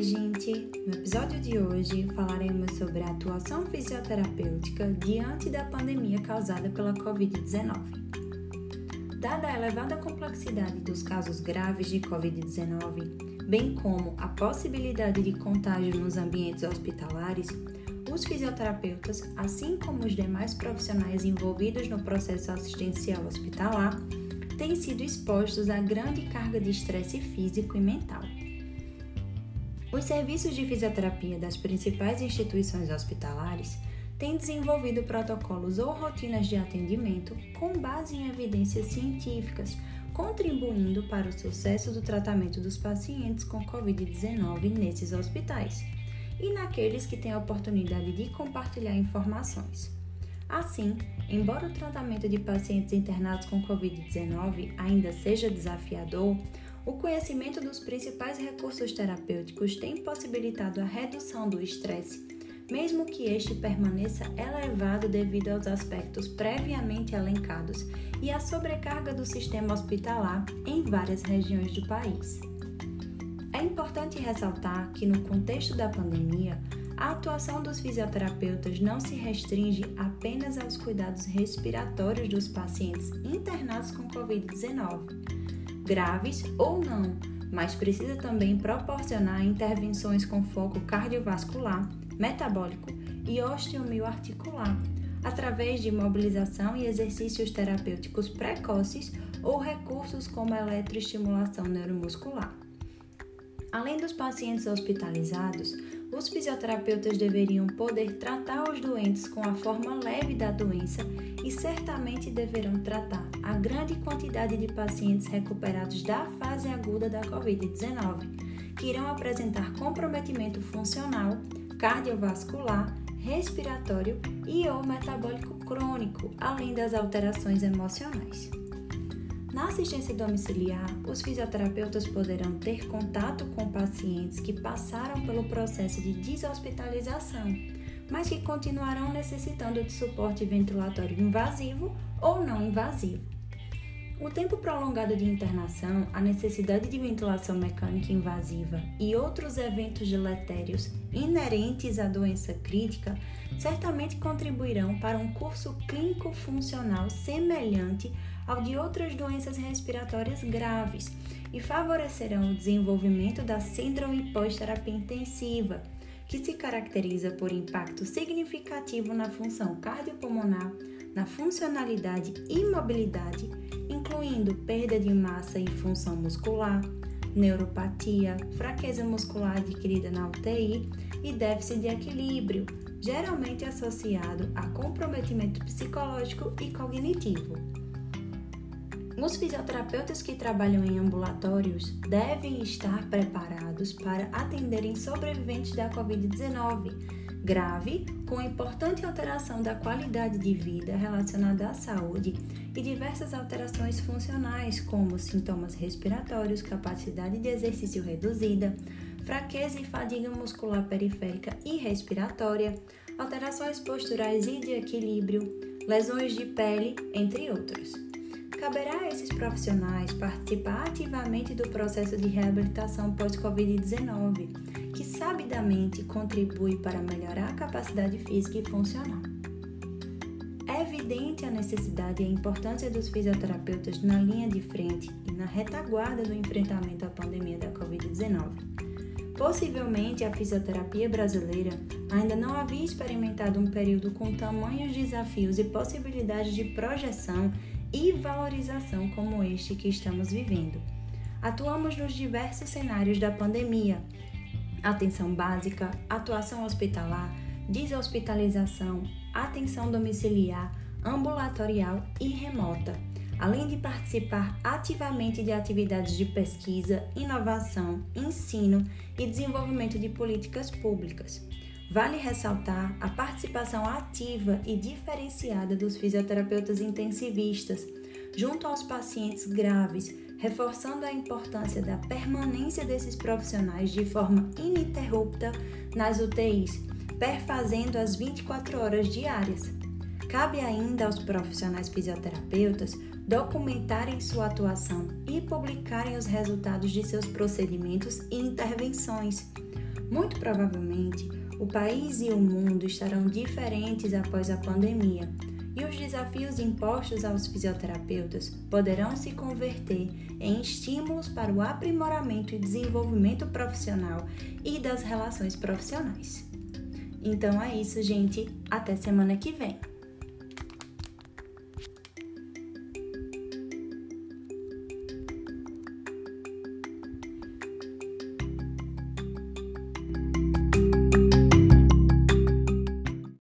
Oi, gente! No episódio de hoje falaremos sobre a atuação fisioterapêutica diante da pandemia causada pela Covid-19. Dada a elevada complexidade dos casos graves de Covid-19, bem como a possibilidade de contágio nos ambientes hospitalares, os fisioterapeutas, assim como os demais profissionais envolvidos no processo assistencial hospitalar, têm sido expostos a grande carga de estresse físico e mental. Os serviços de fisioterapia das principais instituições hospitalares têm desenvolvido protocolos ou rotinas de atendimento com base em evidências científicas, contribuindo para o sucesso do tratamento dos pacientes com Covid-19 nesses hospitais e naqueles que têm a oportunidade de compartilhar informações. Assim, embora o tratamento de pacientes internados com Covid-19 ainda seja desafiador, o conhecimento dos principais recursos terapêuticos tem possibilitado a redução do estresse, mesmo que este permaneça elevado devido aos aspectos previamente elencados e à sobrecarga do sistema hospitalar em várias regiões do país. É importante ressaltar que, no contexto da pandemia, a atuação dos fisioterapeutas não se restringe apenas aos cuidados respiratórios dos pacientes internados com Covid-19 graves ou não, mas precisa também proporcionar intervenções com foco cardiovascular, metabólico e osteomioarticular, através de mobilização e exercícios terapêuticos precoces ou recursos como eletroestimulação neuromuscular. Além dos pacientes hospitalizados, os fisioterapeutas deveriam poder tratar os doentes com a forma leve da doença e certamente deverão tratar a grande quantidade de pacientes recuperados da fase aguda da Covid-19, que irão apresentar comprometimento funcional, cardiovascular, respiratório e ou metabólico crônico, além das alterações emocionais. Na assistência domiciliar, os fisioterapeutas poderão ter contato com pacientes que passaram pelo processo de deshospitalização, mas que continuarão necessitando de suporte ventilatório invasivo ou não invasivo. O tempo prolongado de internação, a necessidade de ventilação mecânica invasiva e outros eventos deletérios inerentes à doença crítica certamente contribuirão para um curso clínico funcional semelhante ao de outras doenças respiratórias graves e favorecerão o desenvolvimento da síndrome pós-terapia intensiva, que se caracteriza por impacto significativo na função cardiopulmonar, na funcionalidade e mobilidade, incluindo perda de massa e função muscular, neuropatia, fraqueza muscular adquirida na UTI e déficit de equilíbrio, geralmente associado a comprometimento psicológico e cognitivo. Os fisioterapeutas que trabalham em ambulatórios devem estar preparados para atenderem sobreviventes da Covid-19 grave, com importante alteração da qualidade de vida relacionada à saúde e diversas alterações funcionais, como sintomas respiratórios, capacidade de exercício reduzida, fraqueza e fadiga muscular periférica e respiratória, alterações posturais e de equilíbrio, lesões de pele, entre outros. Caberá a esses profissionais participar ativamente do processo de reabilitação pós-Covid-19, que sabidamente contribui para melhorar a capacidade física e funcional. É evidente a necessidade e a importância dos fisioterapeutas na linha de frente e na retaguarda do enfrentamento à pandemia da Covid-19. Possivelmente a fisioterapia brasileira ainda não havia experimentado um período com tamanhos desafios e possibilidades de projeção e valorização como este que estamos vivendo. Atuamos nos diversos cenários da pandemia: atenção básica, atuação hospitalar, deshospitalização, atenção domiciliar, ambulatorial e remota, além de participar ativamente de atividades de pesquisa, inovação, ensino e desenvolvimento de políticas públicas. Vale ressaltar a participação ativa e diferenciada dos fisioterapeutas intensivistas junto aos pacientes graves, reforçando a importância da permanência desses profissionais de forma ininterrupta nas UTIs, perfazendo as 24 horas diárias. Cabe ainda aos profissionais fisioterapeutas documentarem sua atuação e publicarem os resultados de seus procedimentos e intervenções Muito provavelmente, o país e o mundo estarão diferentes após a pandemia, e os desafios impostos aos fisioterapeutas poderão se converter em estímulos para o aprimoramento e desenvolvimento profissional e das relações profissionais. Então é isso, gente. Até semana que vem!